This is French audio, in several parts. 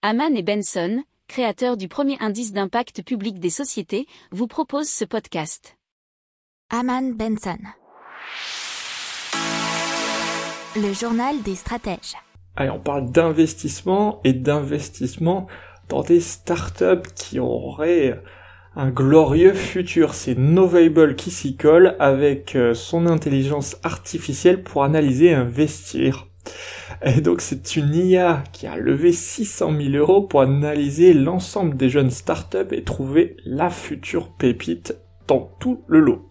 Haman et Benson, créateurs du premier indice d'impact public des sociétés, vous proposent ce podcast. Haman Benson. Le journal des stratèges. Allez, on parle d'investissement et d'investissement dans des startups qui auraient un glorieux futur. C'est Novable qui s'y colle avec euh, son intelligence artificielle pour analyser et investir. Et donc c'est une IA qui a levé 600 000 euros pour analyser l'ensemble des jeunes startups et trouver la future pépite dans tout le lot.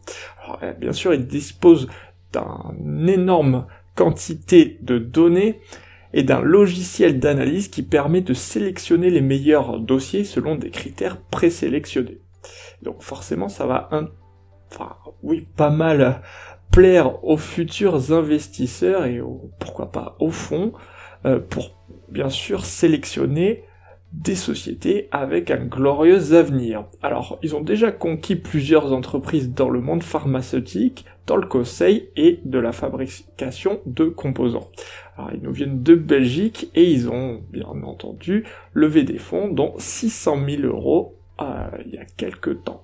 Euh, bien sûr, il dispose d'une énorme quantité de données et d'un logiciel d'analyse qui permet de sélectionner les meilleurs dossiers selon des critères présélectionnés. Donc forcément, ça va, enfin, oui, pas mal plaire aux futurs investisseurs et pourquoi pas au fond euh, pour bien sûr sélectionner des sociétés avec un glorieux avenir. Alors, ils ont déjà conquis plusieurs entreprises dans le monde pharmaceutique, dans le conseil et de la fabrication de composants. Alors, ils nous viennent de Belgique et ils ont bien entendu levé des fonds, dont 600 000 euros euh, il y a quelques temps.